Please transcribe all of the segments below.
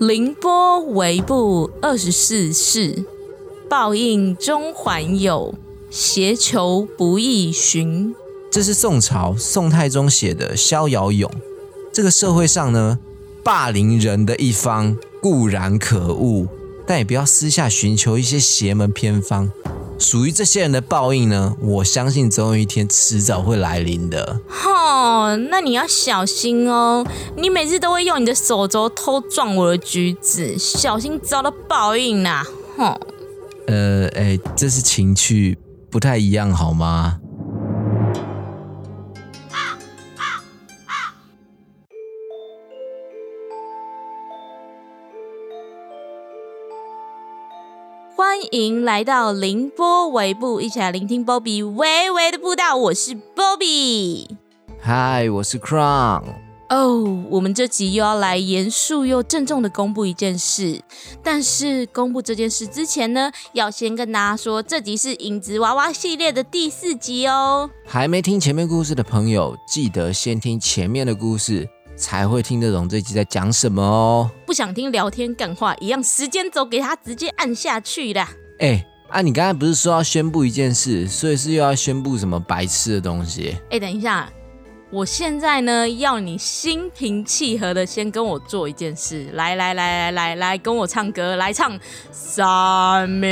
凌波微步二十四世，报应终还有，邪求不易寻。这是宋朝宋太宗写的《逍遥咏》。这个社会上呢，霸凌人的一方固然可恶，但也不要私下寻求一些邪门偏方。属于这些人的报应呢，我相信总有一天迟早会来临的。吼，那你要小心哦！你每次都会用你的手肘偷撞我的橘子，小心遭到报应呐！吼，呃，哎，这是情趣，不太一样，好吗？欢迎来到凌波微步，一起来聆听 Bobby 微微的步道。我是 Bobby。嗨，我是 Crown。哦，我们这集又要来严肃又郑重的公布一件事。但是公布这件事之前呢，要先跟大家说，这集是影子娃娃系列的第四集哦。还没听前面故事的朋友，记得先听前面的故事。才会听得懂这集在讲什么哦。不想听聊天干话一样，时间轴给他直接按下去啦。哎，啊，你刚才不是说要宣布一件事，所以是又要宣布什么白痴的东西？哎，等一下。我现在呢，要你心平气和的先跟我做一件事，来来来来来来，跟我唱歌，来唱三面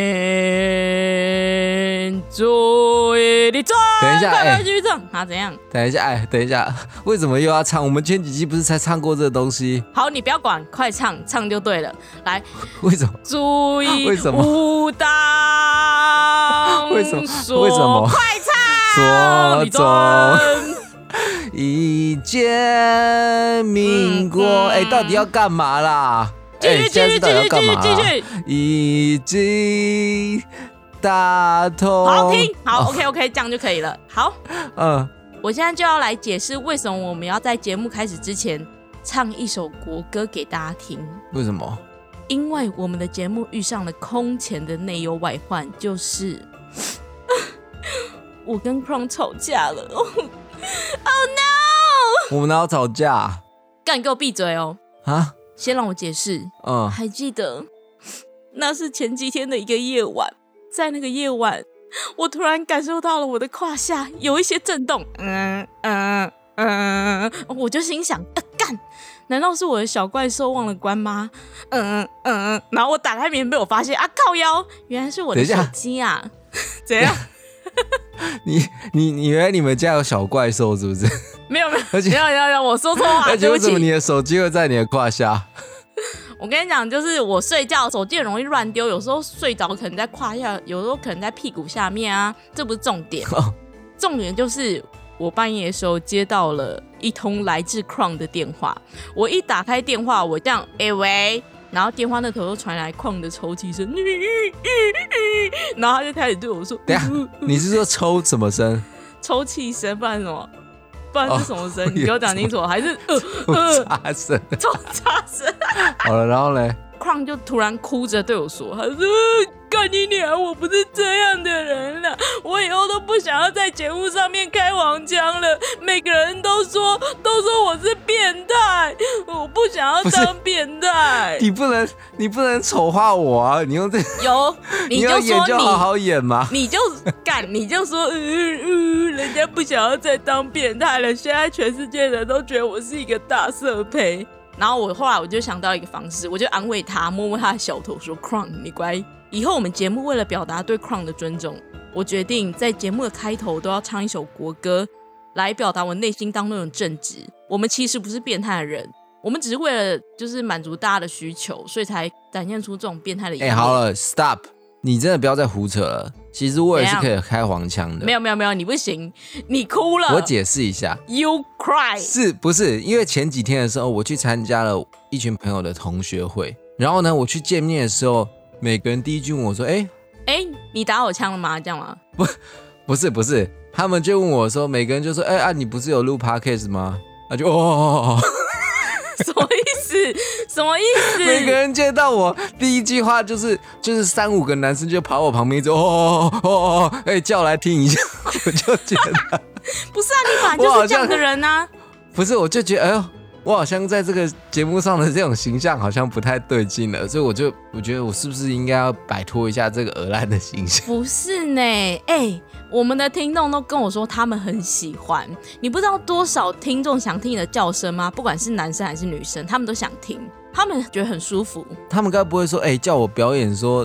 作业的等一下，哎，继续唱啊？怎样？等一下，哎，等一下，为什么又要唱？我们前几集不是才唱过这东西？好，你不要管，快唱，唱就对了。来，为什么？注意，为什么？武当，为什么？为什么？快唱，左转。一见民国，哎，到底要干嘛啦？继续，继续，继续，继续，继续？已经打通，好听，好，OK，OK，这样就可以了。好，嗯，我现在就要来解释为什么我们要在节目开始之前唱一首国歌给大家听。为什么？因为我们的节目遇上了空前的内忧外患，就是 我跟 Crown 吵架了。Oh no！我们哪有吵架？干，给我闭嘴哦！啊，先让我解释。嗯，还记得那是前几天的一个夜晚，在那个夜晚，我突然感受到了我的胯下有一些震动。嗯嗯嗯，我就心想，干，难道是我的小怪兽忘了关吗？嗯嗯嗯，然后我打开棉被，我发现啊，靠腰，原来是我的手机啊！怎样？你你你以为你们家有小怪兽是不是？没 有没有，而且要要要，我说错话，而且为什么你的手机会在你的胯下？我跟你讲，就是我睡觉手机很容易乱丢，有时候睡着可能在胯下，有时候可能在屁股下面啊，这不是重点，重点就是我半夜的时候接到了一通来自 Crown 的电话，我一打开电话，我这样，哎喂。然后电话那头又传来矿的抽泣声，然后他就开始对我说：“等下，你是说抽什么声？抽泣声，不然什么？不然是什么声？你给我讲清楚，还是 抽插声？抽插声。好了，然后呢？矿就突然哭着对我说：“他说。”干你娘！我不是这样的人了，我以后都不想要在节目上面开黄腔了。每个人都说，都说我是变态，我不想要当变态。你不能，你不能丑化我啊！你用这有，你就说你好好演嘛？你就干，你就说，嗯嗯，人家不想要再当变态了。现在全世界人都觉得我是一个大色胚。然后我后来我就想到一个方式，我就安慰他，摸摸他的小头，说：“Crown，你乖。”以后我们节目为了表达对 Crown 的尊重，我决定在节目的开头都要唱一首国歌，来表达我内心当中的正直。我们其实不是变态的人，我们只是为了就是满足大家的需求，所以才展现出这种变态的一面。哎，好了，Stop！你真的不要再胡扯了。其实我也是可以开黄腔的。没有没有没有，你不行，你哭了。我解释一下，You cry。是不是因为前几天的时候，我去参加了一群朋友的同学会，然后呢，我去见面的时候。每个人第一句问我说：“哎哎，你打我枪了吗？这样吗？”不，不是不是，他们就问我说：“每个人就说：‘哎啊，你不是有录 podcast 吗？’那就哦哦哦，什么意思？什么意思？每个人见到我第一句话就是就是三五个男生就跑我旁边，就哦哦哦哦哦，哎叫来听一下，我就觉得 不是啊，你本来就是这样的人啊。不是，我就觉得哎呦。”我好像在这个节目上的这种形象好像不太对劲了，所以我就我觉得我是不是应该要摆脱一下这个鹅烂的形象？不是呢，哎、我们的听众都跟我说他们很喜欢，你不知道多少听众想听你的叫声吗？不管是男生还是女生，他们都想听，他们觉得很舒服。他们该不会说，哎、叫我表演说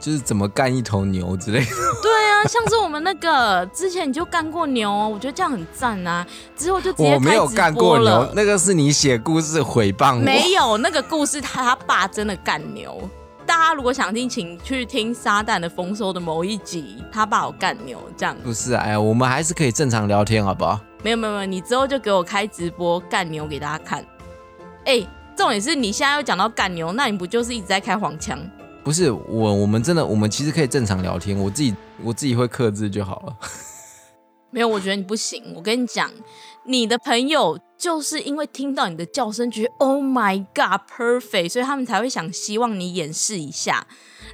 就是怎么干一头牛之类的？对啊，像是我们那个之前你就干过牛哦，我觉得这样很赞啊。之后就直接我没有干过牛。那个是你写故事诽谤我。没有那个故事，他他爸真的干牛。大家如果想听，请去听《撒旦的丰收》的某一集，他爸有干牛这样。不是啊，哎呀，我们还是可以正常聊天，好不好？没有没有没有，你之后就给我开直播干牛给大家看。哎、重点是你现在又讲到干牛，那你不就是一直在开黄腔？不是我，我们真的，我们其实可以正常聊天，我自己我自己会克制就好了。没有，我觉得你不行。我跟你讲，你的朋友就是因为听到你的叫声，觉得 Oh my God perfect，所以他们才会想希望你演示一下，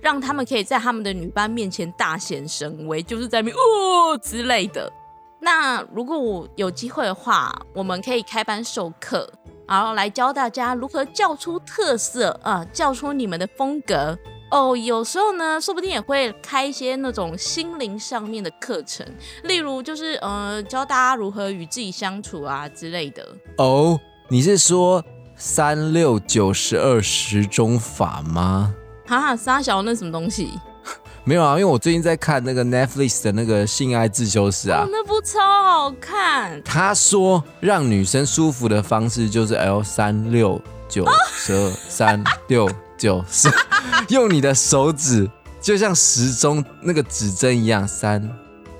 让他们可以在他们的女班面前大显神威，就是在面哦之类的。那如果我有机会的话，我们可以开班授课，然后来教大家如何叫出特色啊、叫出你们的风格。哦，有时候呢，说不定也会开一些那种心灵上面的课程，例如就是呃教大家如何与自己相处啊之类的。哦，你是说三六九十二时钟法吗？哈哈，沙小那什么东西？没有啊，因为我最近在看那个 Netflix 的那个性爱自修室啊哦，，那部超好看。他说让女生舒服的方式就是 L 三六九十二三六九十，用你的手指就像时钟那个指针一样，三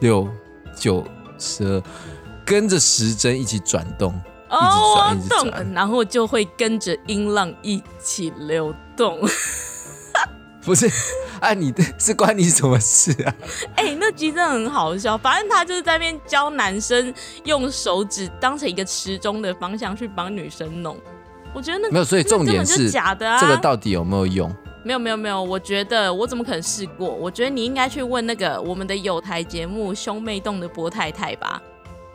六九十二，跟着时针一起转动。哦，转一我懂直转了，然后就会跟着音浪一起流动。不是，啊，你的是关你什么事啊？哎、那集真的很好笑。反正他就是在那边教男生用手指当成一个时钟的方向去帮女生弄。我觉得那没有，所以重点是是假的啊。这个到底有没有用？没有没有没有，我觉得我怎么可能试过？我觉得你应该去问那个我们的有台节目《兄妹洞》的波太太吧，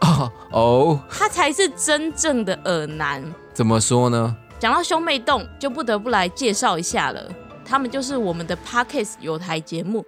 哦 哦，她才是真正的耳男。怎么说呢？讲到兄妹洞，就不得不来介绍一下了。他们就是我们的 Podcast 有台节目，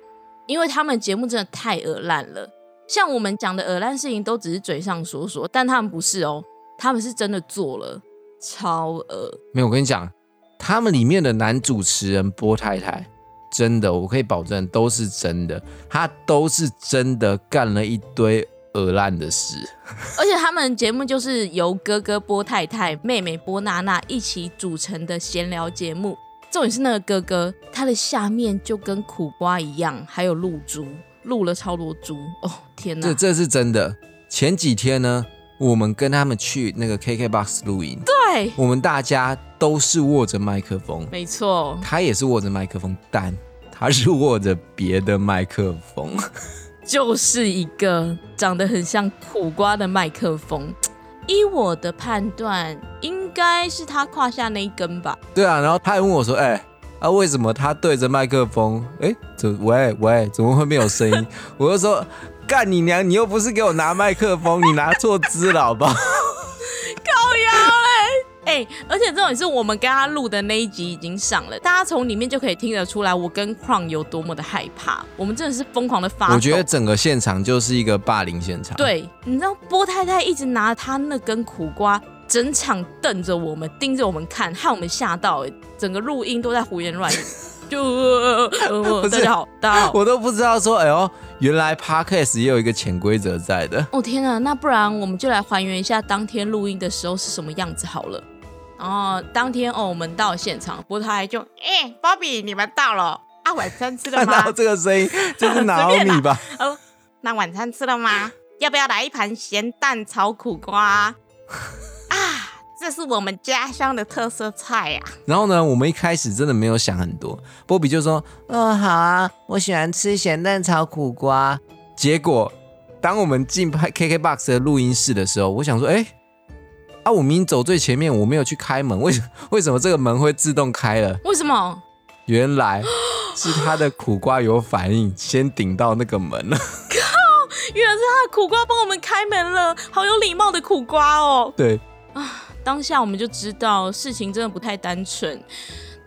因为他们节目真的太耳烂了。像我们讲的耳烂事情，都只是嘴上说说，但他们不是哦，他们是真的做了，超恶。没有，我跟你讲，他们里面的男主持人波太太，真的，我可以保证都是真的，他都是真的干了一堆恶烂的事。而且他们节目就是由哥哥波太太、妹妹波娜娜一起组成的闲聊节目。重点是那个哥哥，他的下面就跟苦瓜一样，还有露珠，露了超多珠。哦，天哪这！这是真的。前几天呢，我们跟他们去那个 KKBOX 录音，对，我们大家都是握着麦克风，没错，他也是握着麦克风，但他是握着别的麦克风。就是一个长得很像苦瓜的麦克风。依我的判断，应该是他胯下那一根吧。对啊，然后他还问我说：“哎、啊，为什么他对着麦克风？哎，怎喂喂，怎么会没有声音？”我就说：“干你娘！你又不是给我拿麦克风，你拿错支了，好不好哎、而且重点是我们跟他录的那一集已经上了，大家从里面就可以听得出来，我跟 Crown 有多么的害怕。我们真的是疯狂的发？”抖。我觉得整个现场就是一个霸凌现场。，对，你知道波太太一直拿他那根苦瓜，整场瞪着我们，盯着我们看，害我们吓到、哎，整个录音都在胡言乱语。就、大家好，大家好。我都不知道说，哎呦，原来 Podcast 也有一个潜规则在的。哦天啊，那不然我们就来还原一下当天录音的时候是什么样子好了。然后当天哦，我们到了现场，波太太就哎、b y 你们到了啊？晚餐吃了 看吗到？这个声音，这是拿随便啦米吧？哦，那晚餐吃了吗？要不要来一盘咸蛋炒苦瓜 啊？这是我们家乡的特色菜呀、然后呢，我们一开始真的没有想很多，波比就说：“嗯、好啊，我喜欢吃咸蛋炒苦瓜。”结果，当我们进拍 KKBOX 的录音室的时候，我想说：“哎，啊，我明明走最前面，我没有去开门，为什 为什么这个门会自动开了？为什么？原来 是他的苦瓜有反应，先顶到那个门 了。原来是他的苦瓜帮我们开门了，好有礼貌的苦瓜哦。对，当下我们就知道事情真的不太单纯。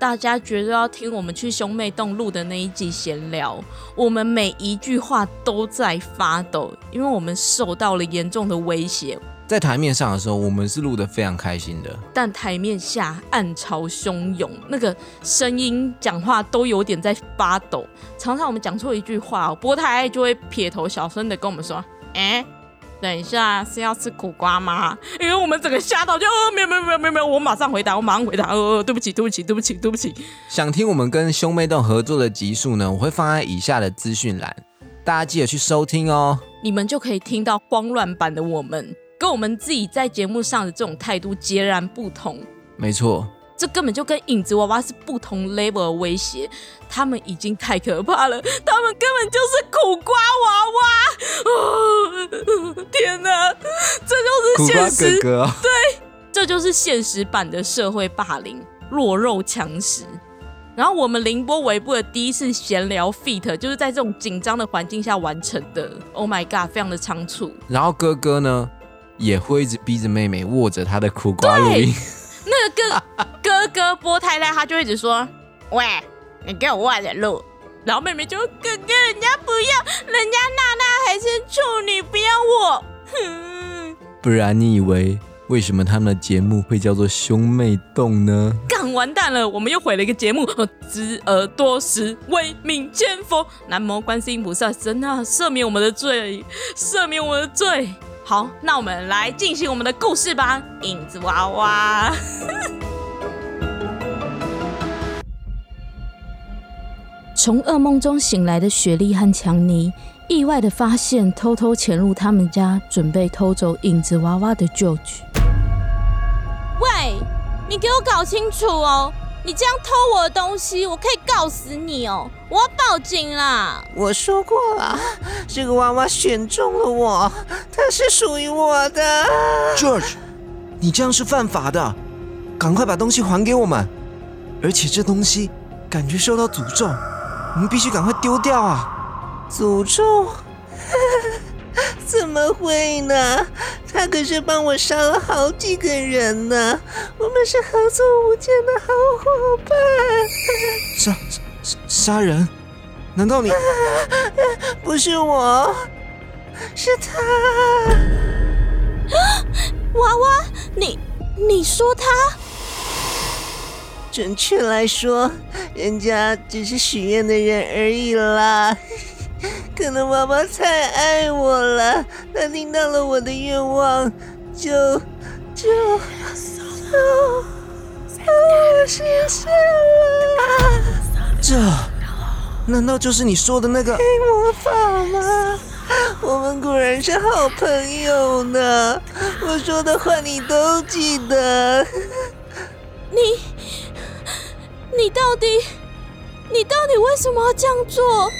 大家觉得要听我们去兄妹洞录的那一集闲聊，我们每一句话都在发抖，因为我们受到了严重的威胁。在台面上的时候，我们是录得非常开心的，但台面下暗潮汹涌，那个声音讲话都有点在发抖。常常我们讲错一句话，波太就会撇头小声的跟我们说：“哎，等一下是要吃苦瓜吗？”因为我们整个吓到，就呃没有没有没有没有没有，我马上回答，我马上回答，呃对不起对不起对不起对不起。想听我们跟兄妹洞合作的集数呢，我会放在以下的资讯栏，大家记得去收听哦。你们就可以听到慌乱版的我们。跟我们自己在节目上的这种态度截然不同，没错，这根本就跟影子娃娃是不同 level 的威胁，他们已经太可怕了，他们根本就是苦瓜娃娃！天哪，这就是现实，对，这就是现实版的社会霸凌，弱肉强食。然后我们凌波微步的第一次闲聊 feat，就是在这种紧张的环境下完成的。Oh my god，非常的仓促。然后哥哥呢？也会一直逼着妹妹握着他的苦瓜录音。那个哥哥哥波太太，他就一直说：“喂，你给我外人路。”然后妹妹就：“哥哥，人家不要，人家娜娜还是处女，不要我。”哼，不然你以为为什么他们的节目会叫做兄妹洞呢？干完蛋了，我们又毁了一个节目。知而多识，为民千佛。南无观世音菩萨，真啊，赦免我们的罪，赦免我的罪。好，那我们来进行我们的故事吧。影子娃娃。从噩梦中醒来的雪莉和强尼，意外的发现偷偷潜入他们家，准备偷走影子娃娃的旧居。喂，你给我搞清楚哦！你这样偷我的东西，我可以告死你哦！我报警了！我说过了，这个娃娃选中了我，它是属于我的。George，你这样是犯法的，赶快把东西还给我们！而且这东西感觉受到诅咒，我们必须赶快丢掉啊！诅咒？怎么会呢？他可是帮我杀了好几个人呢，我们是合作无间的好伙伴。杀杀杀人？难道你？不是我，是他。娃娃，你你说他？准确来说，人家只是许愿的人而已啦。可能娃娃太爱我了，他听到了我的愿望，就就就实现了。这难道就是你说的那个黑魔法吗？我们果然是好朋友呢。我说的话你都记得。你你到底你到底为什么要这样做？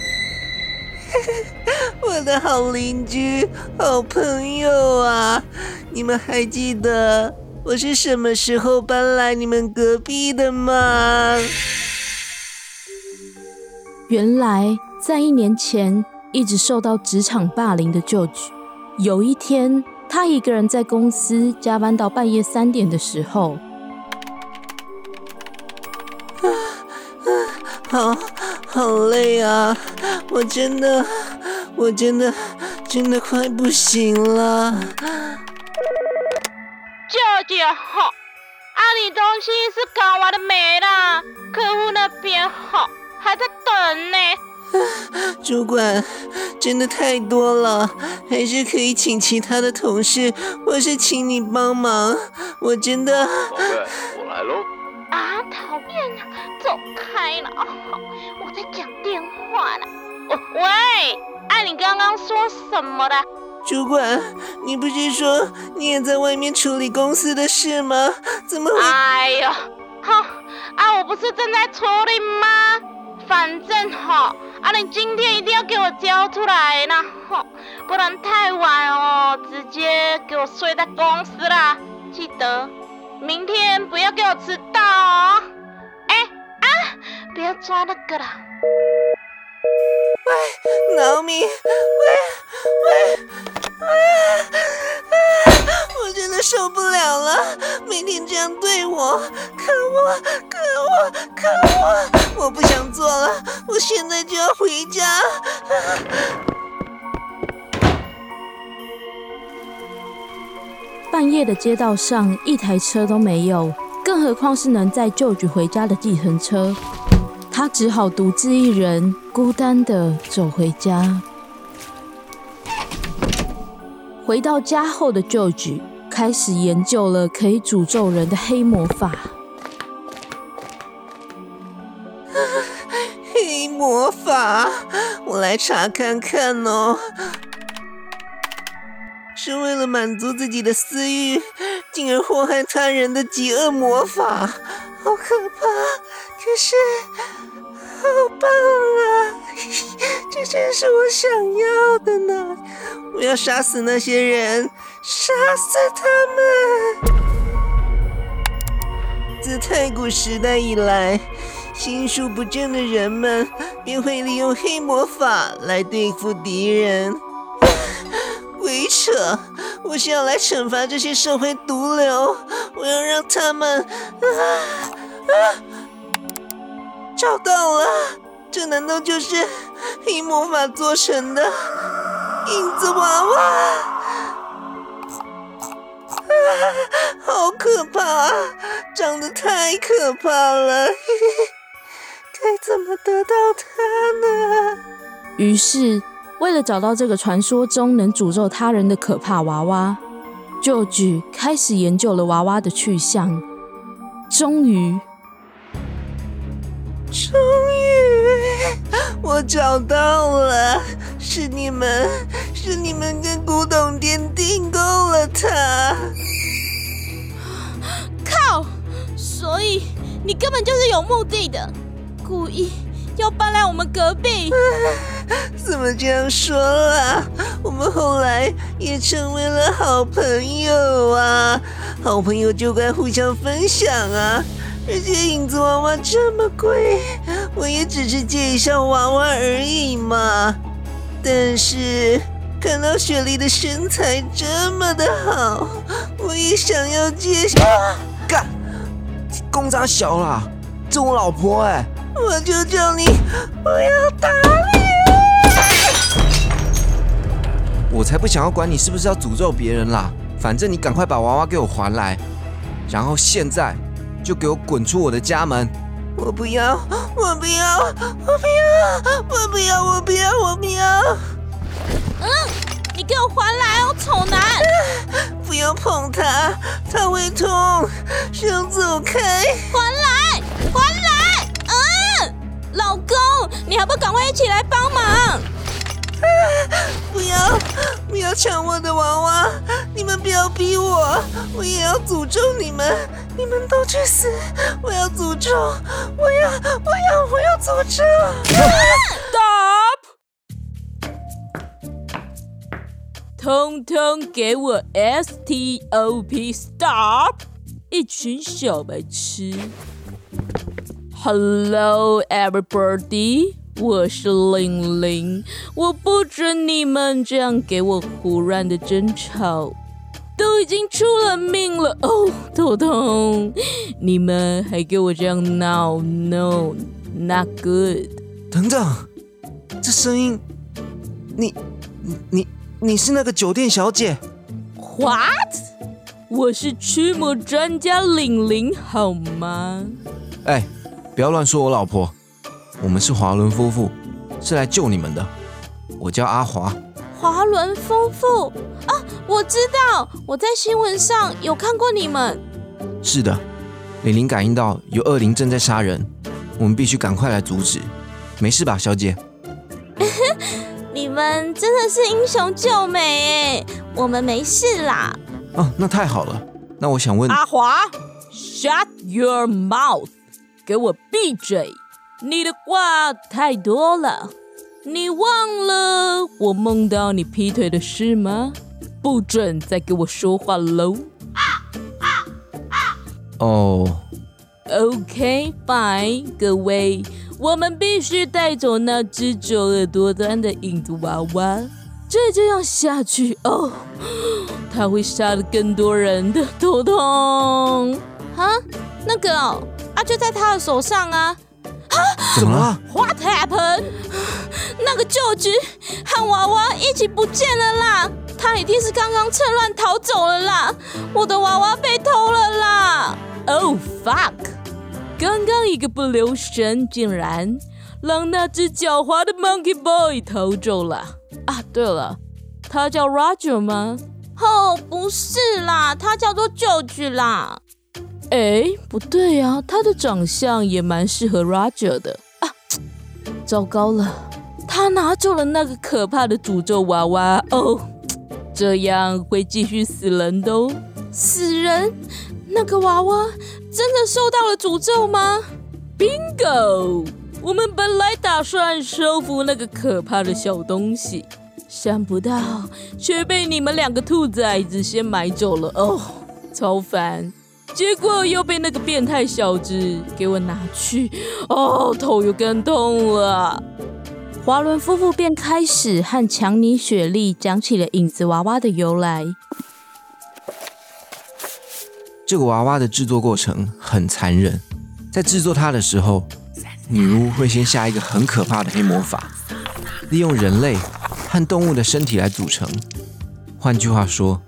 我的好邻居、好朋友啊！你们还记得我是什么时候搬来你们隔壁的吗？原来，在一年前，一直受到职场霸凌的舅舅，有一天，他一个人在公司加班到半夜三点的时候，啊啊好好累啊！我真的，我真的，真的快不行了。舅舅，好，啊，你东西是搞完的没啦？客户那边好，还在等呢。主管，真的太多了，还是可以请其他的同事，或是请你帮忙。我真的。宝贝，我来喽。啊，讨厌啊，走开了！我在讲电话呢。喂，哎，你刚刚说什么的？主管，你不是说你也在外面处理公司的事吗？怎么会？哎呦，好啊，我不是正在处理吗？反正哈，啊，你今天一定要给我交出来呢，哈，不然太晚哦，直接给我睡在公司啦。记得明天不要给我迟到哦。哎啊，不要抓那个啦。喂，老米，喂喂喂，受不了了，每天这样对我，可恶，可恶，可恶！我不想做了，我现在就要回家。半夜的街道上一台车都没有，更何况是能载舅舅回家的计程车。他只好独自一人，孤单的走回家。回到家后的舅舅开始研究了可以诅咒人的黑魔法。黑魔法，我来查看看哦。是为了满足自己的私欲，进而祸害他人的极恶魔法，好可怕！可是。好棒啊！这正是我想要的呢！我要杀死那些人，杀死他们！自太古时代以来，心术不正的人们便会利用黑魔法来对付敌人。鬼扯！我是要来惩罚这些社会毒瘤，我要让他们……啊啊！找到了，这难道就是黑魔法做成的影子娃娃？啊，好可怕，长得太可怕了！该怎么得到它呢？于是，为了找到这个传说中能诅咒他人的可怕娃娃，舅举开始研究了娃娃的去向，终于。终于，我找到了，是你们，是你们跟你根本就是有目的的，故意要搬来我们隔壁。怎么这样说啊？我们后来也成为了好朋友啊！好朋友就该互相分享啊！而且影子娃娃这么贵，我也只是借一下娃娃而已嘛。但是看到雪莉的身材这么的好，我也想要借。干，公章小啦，这我老婆哎！我求求你不要打你！我才不想要管你是不是要诅咒别人啦，反正你赶快把娃娃给我还来，然后现在。就给我滚出我的家门！我不要，我不要，我不要，我不要，我不要，我不要！嗯，你给我还来哦，丑男！不要碰他，他会痛，想走开！还来，还来！嗯，老公，你还不赶快一起来帮忙？啊不要，不要抢我的娃娃！你们不要逼我，我也要诅咒你们！你们都去死！我要诅咒！我要！我要！我要诅咒！Stop！通通给我 Stop！Stop！一群小白痴！Hello everybody！我是玲玲，我不准你们这样给我胡乱的争吵。都已经出了命了哦，头痛！你们还给我这样闹？No，not good。等等，这声音，你、你、你是那个酒店小姐？What？我是驱魔专家玲玲，好吗？哎，不要乱说我老婆，我们是华伦夫妇，是来救你们的。我叫阿华。华伦夫妇啊，我知道，我在新闻上有看过你们。是的，玲玲感应到有恶灵正在杀人，我们必须赶快来阻止。没事吧，小姐？你们真的是英雄救美哎，我们没事啦。哦，那太好了。那我想问阿华，Shut your mouth，给我闭嘴！你的话太多了。你忘了我梦到你劈腿的事吗？不准再给我说话喽！哦，OK，fine，各位，我们必须带走那只九耳多端的影子娃娃。再这样下去，哦，他会杀了更多人的头痛。啊，那个哦，啊就在他的手上啊。怎么了？What happened？那个旧局和娃娃一起不见了啦！他一定是刚刚趁乱逃走了啦！我的娃娃被偷了啦！Oh fuck！刚刚一个不留神，竟然让那只狡猾的 Monkey Boy 逃走了。啊，对了，他叫 Roger 吗？哦，不是啦，他叫做旧局啦。哎，不对呀、他的长相也蛮适合 Roger 的啊！糟糕了，他拿走了那个可怕的诅咒娃娃哦，这样会继续死人的哦。死人？那个娃娃真的受到了诅咒吗？Bingo！我们本来打算收服那个可怕的小东西，想不到却被你们两个兔崽子先买走了哦，超烦！结果又被那个变态小子给我拿去，哦，头又更痛了。华伦夫妇便开始和强尼雪莉讲起了影子娃娃的由来。这个娃娃的制作过程很残忍，在制作它的时候，女巫会先下一个很可怕的黑魔法，利用人类和动物的身体来组成。换句话说，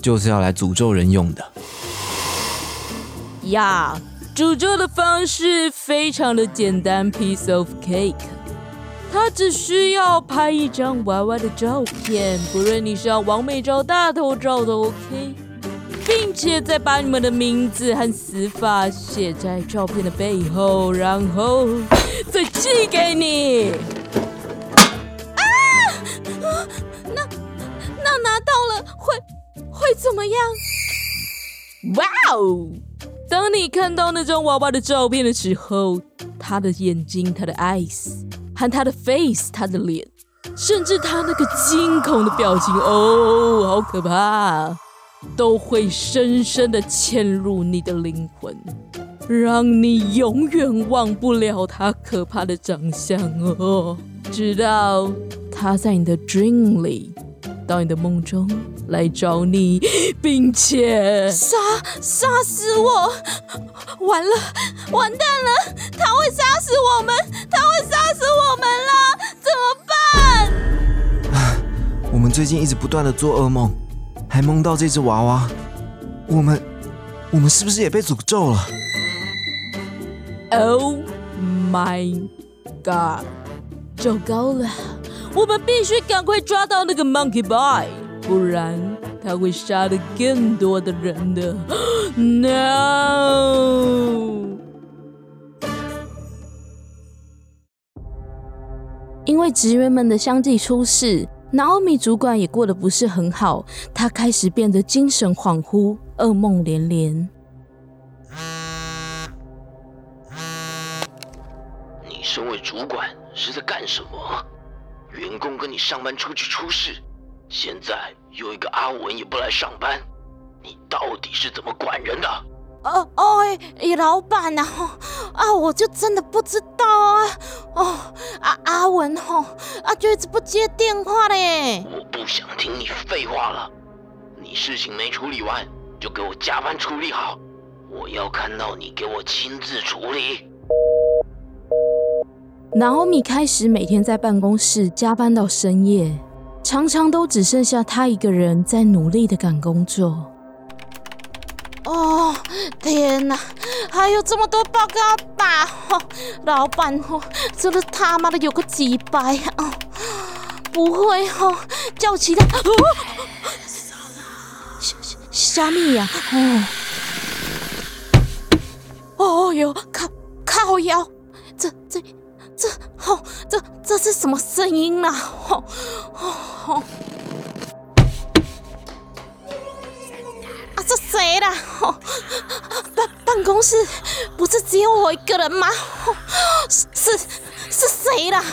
就是要来诅咒人用的。呀，诅咒的方式非常的简单，piece of cake。他只需要拍一张娃娃的照片，不论你是要完美照、大头照都 OK，并且再把你们的名字和死法写在照片的背后，然后再寄给你。啊！那那拿到了会会怎么样？哇哦！当你看到那张娃娃的照片的时候，他的眼睛、他的 eyes 和他的 face、他的脸，甚至他那个惊恐的表情，哦，好可怕，都会深深的嵌入你的灵魂，让你永远忘不了他可怕的长相哦，直到他在你的 dream 里。到你的梦中来找你，并且杀杀死我！完了，完蛋了！他会杀死我们！他会杀死我们了！怎么办？我们最近一直不断的做噩梦，还梦到这只娃娃。我们，我们是不是也被诅咒了？Oh my god！糟糕了，我们必须赶快抓到那个 Monkey Boy，不然他会杀的更多的人的。No！因为职员们的相继出事，Naomi 主管也过得不是很好，他开始变得精神恍惚，噩梦连连。你身为主管是在干什么？员工跟你上班出去出事，现在又一个阿文也不来上班，你到底是怎么管人的？哦哦，哎，老板呐、啊，啊，我就真的不知道啊，哦，阿阿文吼，啊，就一直不接电话嘞。我不想听你废话了，你事情没处理完就给我加班处理好，我要看到你给我亲自处理。Naomi 开始每天在办公室加班到深夜，常常都只剩下他一个人在努力的赶工作。哦，天哪，还有这么多报告要打哦！老板哦，真的他妈的有个几百哦！不会哦，叫其他哦，虾虾米呀、哦，哦哟，靠靠腰，这这这哦，这这是什么声音啊？哦哦哦！谁啦？办办公室不是只有我一个人吗？是是谁啦？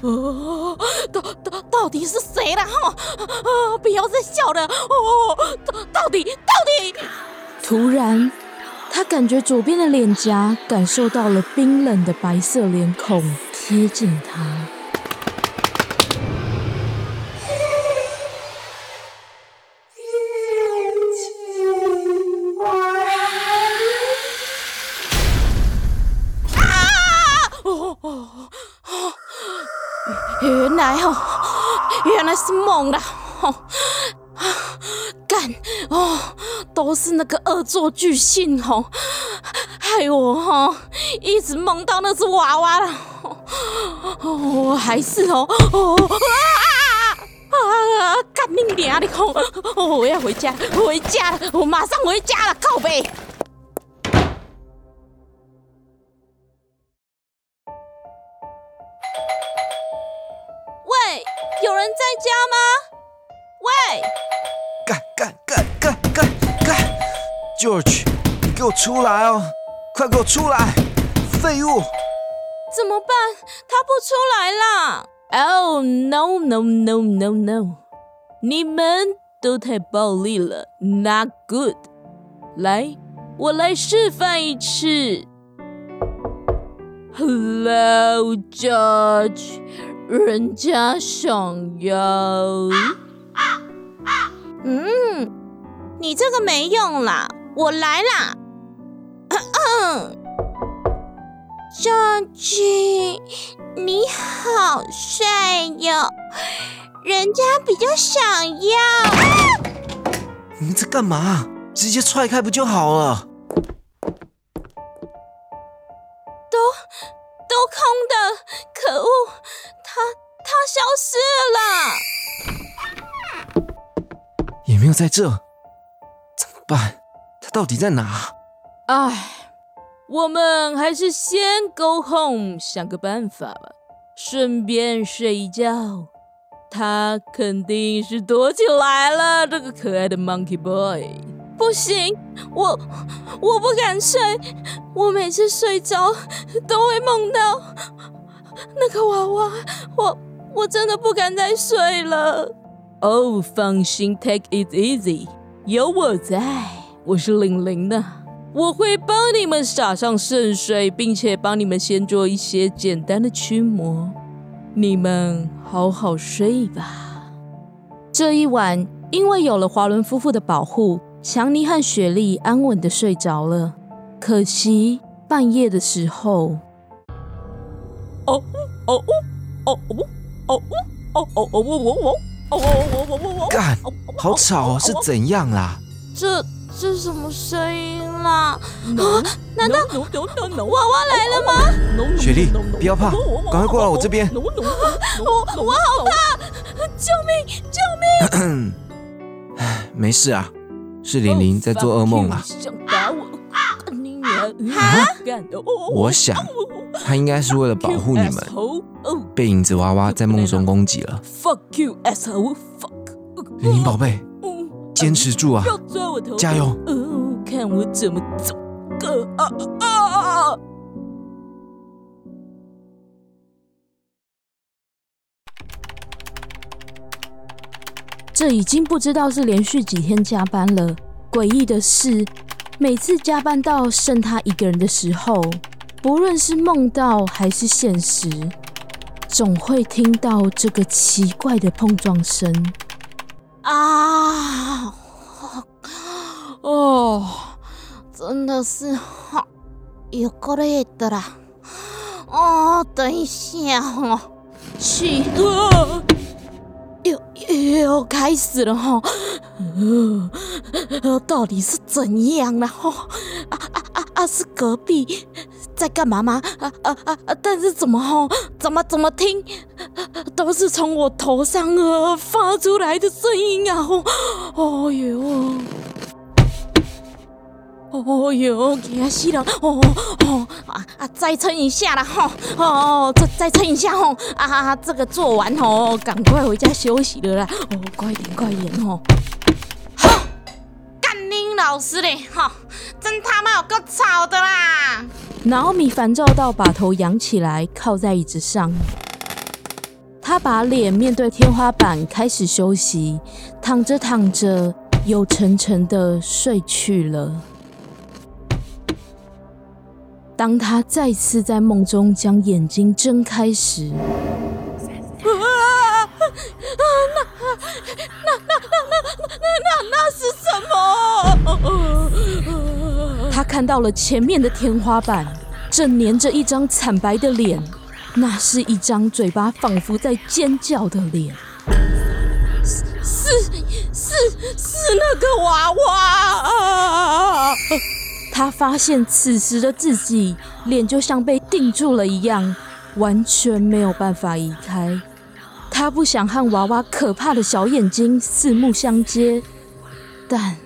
哦，到到到底是谁啦？哈、哦，不要再笑了！哦，到到底到底？突然，他感觉左边的脸颊感受到了冰冷的白色脸孔贴近他。原来是梦啦！哦，干哦，都是那个恶作剧性哦，害我哦一直梦到那只娃娃了。哦，还是哦哦啊啊！干你娘的！哦，我要回家，回家了，我马上回家了，靠背。！George，你给我出来哦！快给我出来！废物！怎么办？他不出来啦！Oh no no no no no！你们都太暴力了，Not good！来，我来示范一次。Hello George，人家想要……嗯，你这个没用啦，我来啦。George，你好帅哟，人家比较想要。你们在干嘛？直接踹开不就好了？都都空的，可恶，他他消失了。也没有在这，怎么办？到底在哪？唉，我们还是先 go home，想个办法吧，顺便睡一觉。他肯定是躲起来了，这个可爱的 monkey boy。不行，我我不敢睡，我每次睡着都会梦到那个娃娃，我我真的不敢再睡了。哦，放心，take it easy，有我在，我是玲玲的，我会帮你们洒上圣水，并且帮你们先做一些简单的驱魔，你们好好睡吧。这一晚，因为有了华伦夫妇的保护，强尼和雪莉安稳的睡着了。可惜半夜的时候，哦哦哦哦哦哦哦哦哦哦哦干，好吵哦！是怎样啦？这这什么声音啦？啊！难道娃娃来了吗？雪莉，不要怕，赶快过来我这边。我我好怕！救命！救命！没事啊，是玲玲在做噩梦啦。想打我？啊！我想，她应该是为了保护你们，被影子娃娃在梦中攻击了。Fuck you, asshole! Fuck！玲玲宝贝，坚持住啊！要抓我头！加油！哦，看我怎么走！个啊啊啊！这已经不知道是连续几天加班了。诡异的是，每次加班到剩他一个人的时候，不论是梦到还是现实，总会听到这个奇怪的碰撞声。啊！哦，真的是好，有够累的啦。哦，等一下哦，去，呃又又开始了哈、呃，到底是怎样了哈？啊啊啊啊！是隔壁在干嘛吗？啊啊啊！但是怎么吼？怎么怎么听，都是从我头上呃发出来的声音啊！吼，哦哟。哦哟，惊死了！哦哦啊啊！再撑一下啦！吼哦，再再撑一下吼！啊啊，这个做完吼，赶快回家休息了啦！哦，快点快点吼！吼，干林老师嘞！吼，真他妈有够吵的啦！脑米烦躁到把头仰起来，靠在椅子上。他把脸面对天花板，开始休息，躺着躺着，又沉沉的睡去了。当他再次在梦中将眼睛睁开时，啊！那那那那那那那那是什么？看到了前面的天花板，正粘着一张惨白的脸，那是一张嘴巴仿佛在尖叫的脸。是是是那个娃娃！他发现此时的自己脸就像被定住了一样，完全没有办法移开。他不想和娃娃可怕的小眼睛四目相接，但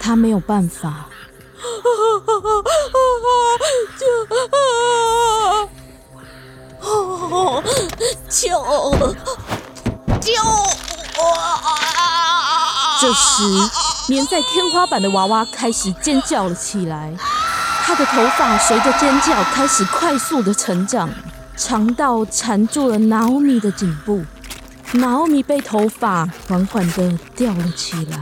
他没有办法。救！救！这时，粘在天花板的娃娃开始尖叫了起来，他的头发随着尖叫开始快速的成长，长到缠住了拿欧米的颈部。拿欧米被头发缓缓的吊了起来。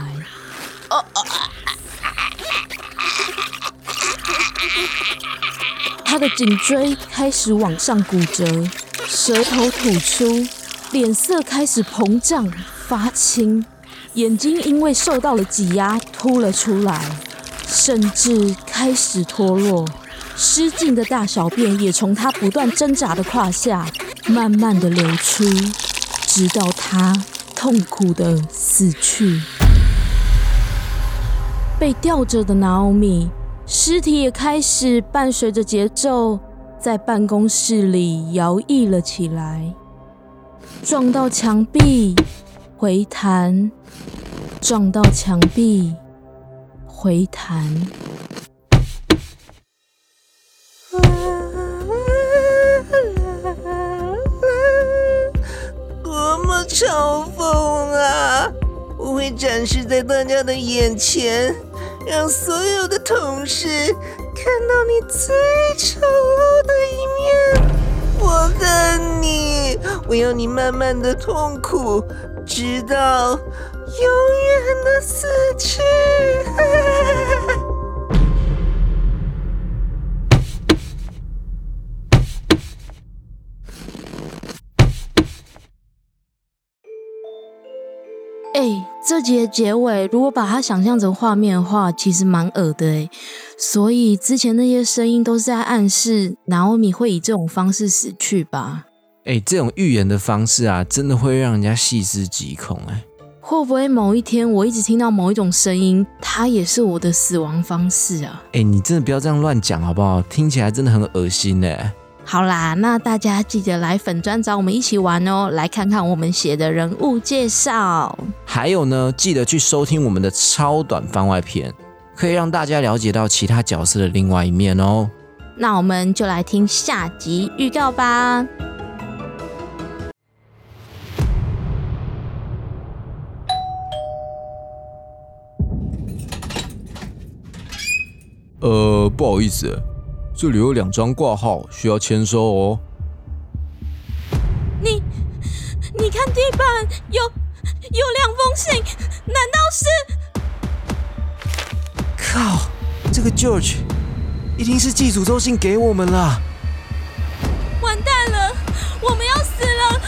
他的颈椎开始往上骨折，舌头吐出，脸色开始膨胀发青，眼睛因为受到了挤压凸了出来，甚至开始脱落，失禁的大小便也从他不断挣扎的胯下慢慢的流出。直到他痛苦的死去，被吊着的娜欧米尸体也开始伴随着节奏在办公室里摇曳了起来，撞到墙壁回弹，撞到墙壁回弹。多么嘲讽啊！我会展示在大家的眼前，让所有的同事看到你最丑陋的一面。我恨你，我要你慢慢的痛苦，直到永远的死去。这集的结尾，如果把它想象成画面的话，其实蛮恶的哎。所以之前那些声音都是在暗示南欧米会以这种方式死去吧？哎，这种预言的方式啊，真的会让人家细思极恐哎。会不会某一天我一直听到某一种声音，它也是我的死亡方式啊？哎，你真的不要这样乱讲好不好？听起来真的很恶心哎。好啦，那大家记得来粉专找我们一起玩哦，来看看我们写的人物介绍。还有呢，记得去收听我们的超短番外篇，可以让大家了解到其他角色的另外一面哦。那我们就来听下集预告吧。呃，不好意思。这里有两张挂号，需要签收哦。你，你看地板有有两封信，难道是？靠，这个 George 一定是寄诅咒信给我们了。完蛋了，我们要死了！